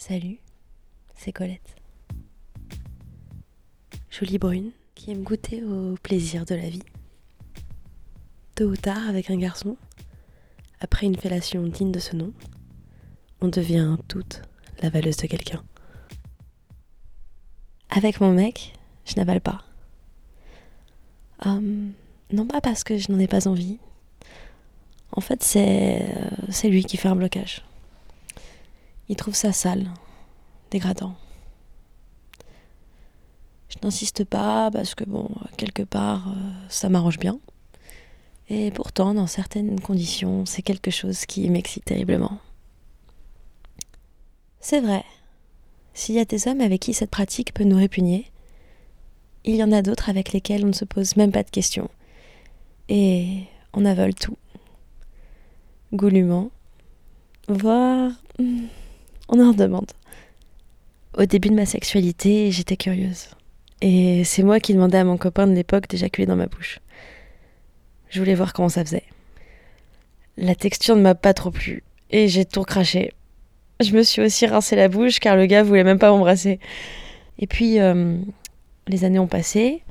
Salut, c'est Colette. Jolie brune qui aime goûter au plaisir de la vie. Tôt ou tard, avec un garçon, après une fellation digne de ce nom, on devient toute la valeuse de quelqu'un. Avec mon mec, je n'avale pas. Hum, non pas parce que je n'en ai pas envie. En fait, c'est euh, c'est lui qui fait un blocage. Il trouve ça sale, dégradant. Je n'insiste pas parce que, bon, quelque part, euh, ça m'arrange bien. Et pourtant, dans certaines conditions, c'est quelque chose qui m'excite terriblement. C'est vrai, s'il y a des hommes avec qui cette pratique peut nous répugner, il y en a d'autres avec lesquels on ne se pose même pas de questions. Et on avole tout. Goulûment, voire hmm, on en demande. Au début de ma sexualité, j'étais curieuse. Et c'est moi qui demandais à mon copain de l'époque d'éjaculer dans ma bouche. Je voulais voir comment ça faisait. La texture ne m'a pas trop plu, et j'ai tout craché. Je me suis aussi rincé la bouche car le gars voulait même pas m'embrasser. Et puis, euh, les années ont passé.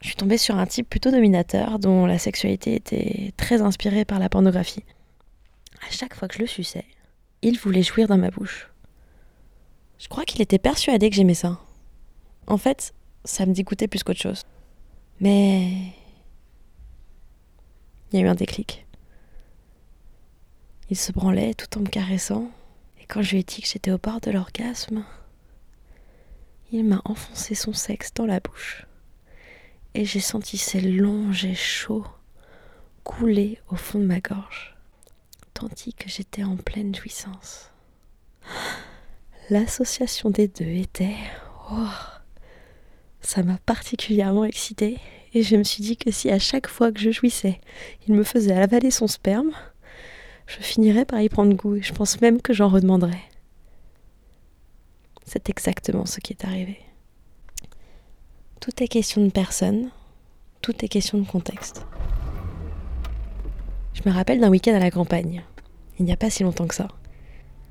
Je suis tombée sur un type plutôt dominateur dont la sexualité était très inspirée par la pornographie. À chaque fois que je le suçais, il voulait jouir dans ma bouche. Je crois qu'il était persuadé que j'aimais ça. En fait, ça me dégoûtait plus qu'autre chose. Mais il y a eu un déclic. Il se branlait tout en me caressant, et quand je lui ai dit que j'étais au bord de l'orgasme, il m'a enfoncé son sexe dans la bouche, et j'ai senti ses longs jets chauds couler au fond de ma gorge, tandis que j'étais en pleine jouissance. L'association des deux était... Oh, ça m'a particulièrement excitée, et je me suis dit que si à chaque fois que je jouissais, il me faisait avaler son sperme, je finirai par y prendre goût et je pense même que j'en redemanderai. C'est exactement ce qui est arrivé. Tout est question de personne, tout est question de contexte. Je me rappelle d'un week-end à la campagne, il n'y a pas si longtemps que ça.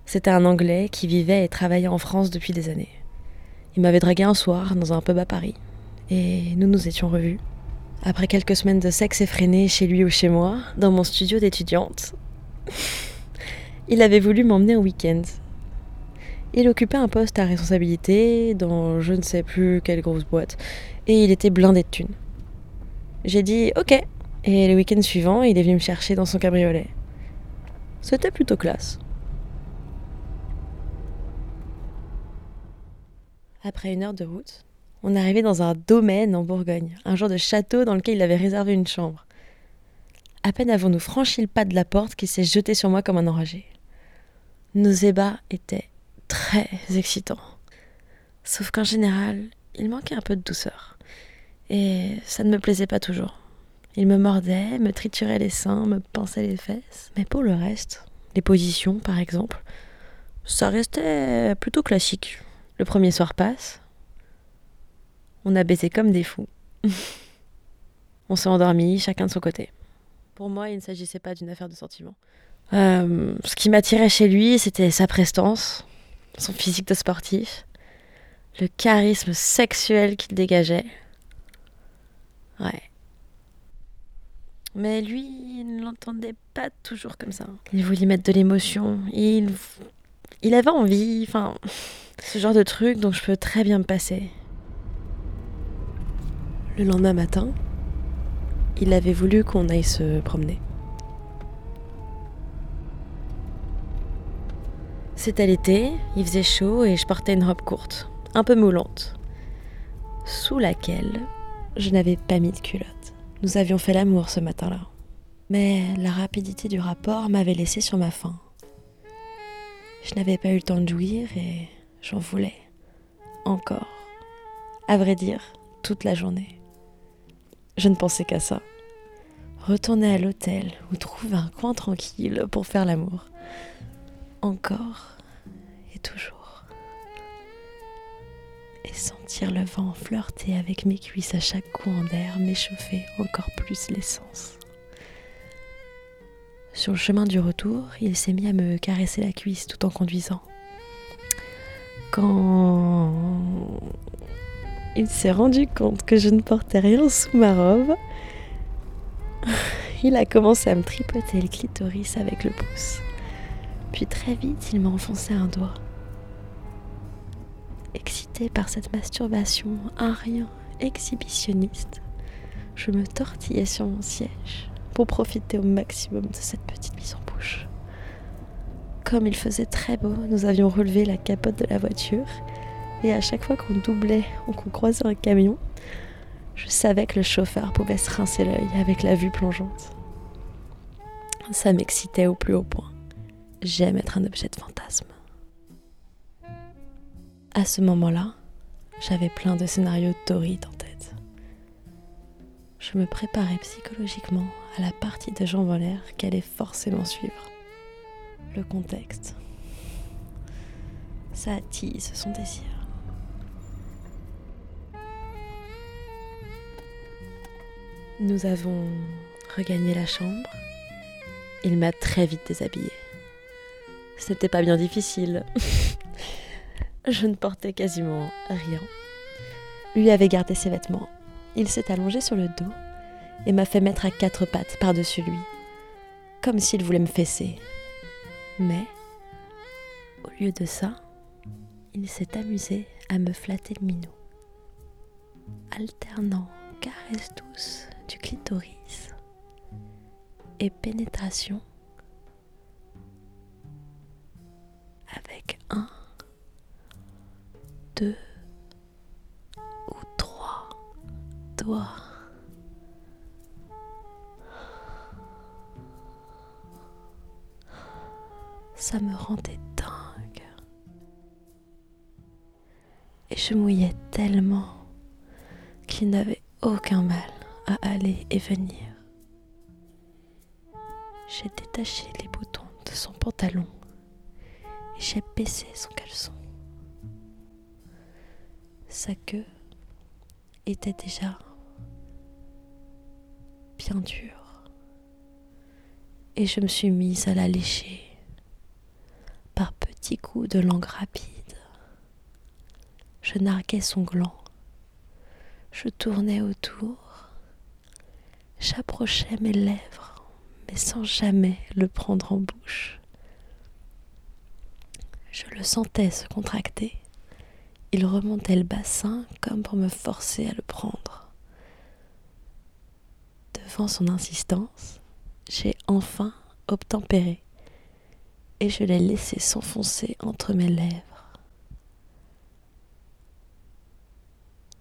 C'était un Anglais qui vivait et travaillait en France depuis des années. Il m'avait dragué un soir dans un pub à Paris, et nous nous étions revus. Après quelques semaines de sexe effréné chez lui ou chez moi, dans mon studio d'étudiante, il avait voulu m'emmener au week-end. Il occupait un poste à responsabilité dans je ne sais plus quelle grosse boîte, et il était blindé de thunes. J'ai dit ok, et le week-end suivant, il est venu me chercher dans son cabriolet. C'était plutôt classe. Après une heure de route, on arrivait dans un domaine en Bourgogne, un genre de château dans lequel il avait réservé une chambre. À peine avons-nous franchi le pas de la porte qu'il s'est jeté sur moi comme un enragé. Nos ébats étaient très excitants. Sauf qu'en général, il manquait un peu de douceur. Et ça ne me plaisait pas toujours. Il me mordait, me triturait les seins, me pinçait les fesses. Mais pour le reste, les positions par exemple, ça restait plutôt classique. Le premier soir passe. On a baisé comme des fous. On s'est endormi, chacun de son côté. Pour moi, il ne s'agissait pas d'une affaire de sentiment. Euh, ce qui m'attirait chez lui, c'était sa prestance, son physique de sportif, le charisme sexuel qu'il dégageait. Ouais. Mais lui, il ne l'entendait pas toujours comme ça. Il voulait mettre de l'émotion. Il, il avait envie, enfin, ce genre de truc dont je peux très bien me passer. Le lendemain matin, il avait voulu qu'on aille se promener. C'était l'été, il faisait chaud et je portais une robe courte, un peu moulante, sous laquelle je n'avais pas mis de culotte. Nous avions fait l'amour ce matin-là. Mais la rapidité du rapport m'avait laissé sur ma faim. Je n'avais pas eu le temps de jouir et j'en voulais. Encore. À vrai dire, toute la journée. Je ne pensais qu'à ça retourner à l'hôtel ou trouver un coin tranquille pour faire l'amour. Encore et toujours. Sentir le vent flirter avec mes cuisses à chaque coin d'air m'échauffer encore plus l'essence. Sur le chemin du retour, il s'est mis à me caresser la cuisse tout en conduisant. Quand il s'est rendu compte que je ne portais rien sous ma robe, il a commencé à me tripoter le clitoris avec le pouce. Puis très vite, il m'a enfoncé un doigt. Excité par cette masturbation, un exhibitionniste, je me tortillais sur mon siège pour profiter au maximum de cette petite mise en bouche. Comme il faisait très beau, nous avions relevé la capote de la voiture et à chaque fois qu'on doublait ou qu'on croisait un camion, je savais que le chauffeur pouvait se rincer l'œil avec la vue plongeante. Ça m'excitait au plus haut point. J'aime être un objet de fantasme. À ce moment-là, j'avais plein de scénarios torrides en tête. Je me préparais psychologiquement à la partie de Jean Valère qu'allait forcément suivre. Le contexte. Ça attise son désir. Nous avons regagné la chambre. Il m'a très vite déshabillée. Ce n'était pas bien difficile. Je ne portais quasiment rien. Lui avait gardé ses vêtements. Il s'est allongé sur le dos et m'a fait mettre à quatre pattes par-dessus lui, comme s'il voulait me fesser. Mais, au lieu de ça, il s'est amusé à me flatter le minou, alternant caresses douces du clitoris et pénétration deux ou trois doigts. Ça me rendait dingue. Et je mouillais tellement qu'il n'avait aucun mal à aller et venir. J'ai détaché les boutons de son pantalon et j'ai baissé son caleçon. Sa queue était déjà bien dure et je me suis mise à la lécher par petits coups de langue rapide. Je narguais son gland, je tournais autour J'approchais mes lèvres, mais sans jamais le prendre en bouche. Je le sentais se contracter. Il remontait le bassin comme pour me forcer à le prendre. Devant son insistance, j'ai enfin obtempéré et je l'ai laissé s'enfoncer entre mes lèvres.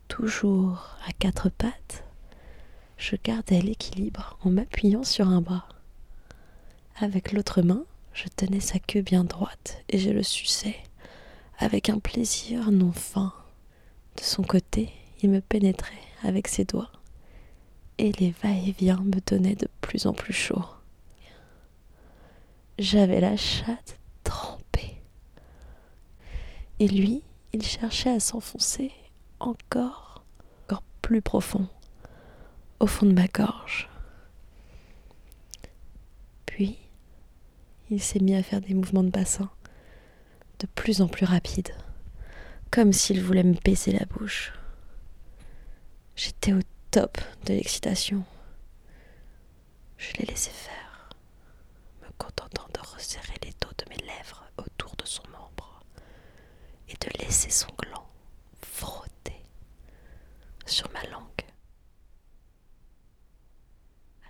Toujours à quatre pattes, je gardais l'équilibre en m'appuyant sur un bras. Avec l'autre main, je tenais sa queue bien droite et je le suçais avec un plaisir non fin. De son côté, il me pénétrait avec ses doigts et les va-et-vient me donnaient de plus en plus chaud. J'avais la chatte trempée. Et lui, il cherchait à s'enfoncer encore, encore plus profond au fond de ma gorge. Puis, il s'est mis à faire des mouvements de bassin de plus en plus rapides, comme s'il voulait me baisser la bouche. J'étais au top de l'excitation. Je l'ai laissé faire, me contentant de resserrer les dos de mes lèvres autour de son membre et de laisser son gland frotter sur ma langue.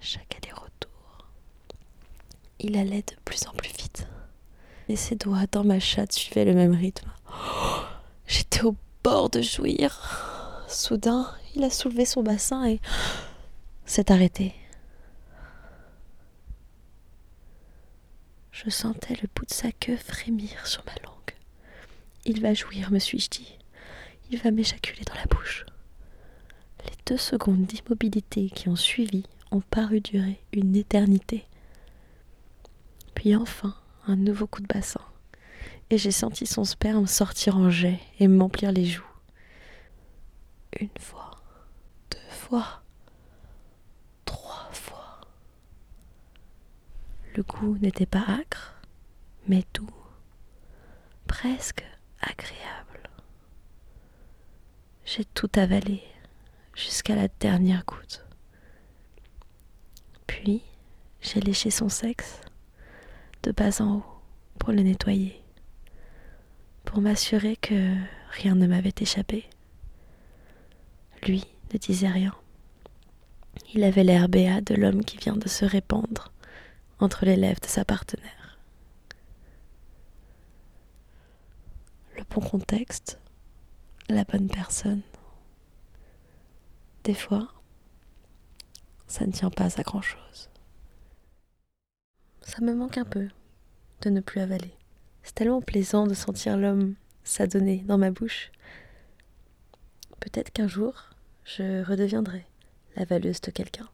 chaque aller-retour. Il allait de plus en plus vite. Ses doigts dans ma chatte suivaient le même rythme. J'étais au bord de jouir. Soudain, il a soulevé son bassin et s'est arrêté. Je sentais le bout de sa queue frémir sur ma langue. Il va jouir, me suis-je dit. Il va m'éjaculer dans la bouche. Les deux secondes d'immobilité qui ont suivi ont paru durer une éternité. Puis enfin, nouveau coup de bassin, et j'ai senti son sperme sortir en jet et m'emplir les joues. Une fois, deux fois, trois fois. Le goût n'était pas acre, mais doux, presque agréable. J'ai tout avalé, jusqu'à la dernière goutte. Puis, j'ai léché son sexe, de bas en haut, pour le nettoyer, pour m'assurer que rien ne m'avait échappé. Lui ne disait rien. Il avait l'air béat de l'homme qui vient de se répandre entre les lèvres de sa partenaire. Le bon contexte, la bonne personne. Des fois, ça ne tient pas à grand chose. Ça me manque un peu de ne plus avaler. C'est tellement plaisant de sentir l'homme s'adonner dans ma bouche. Peut-être qu'un jour, je redeviendrai la valeuse de quelqu'un.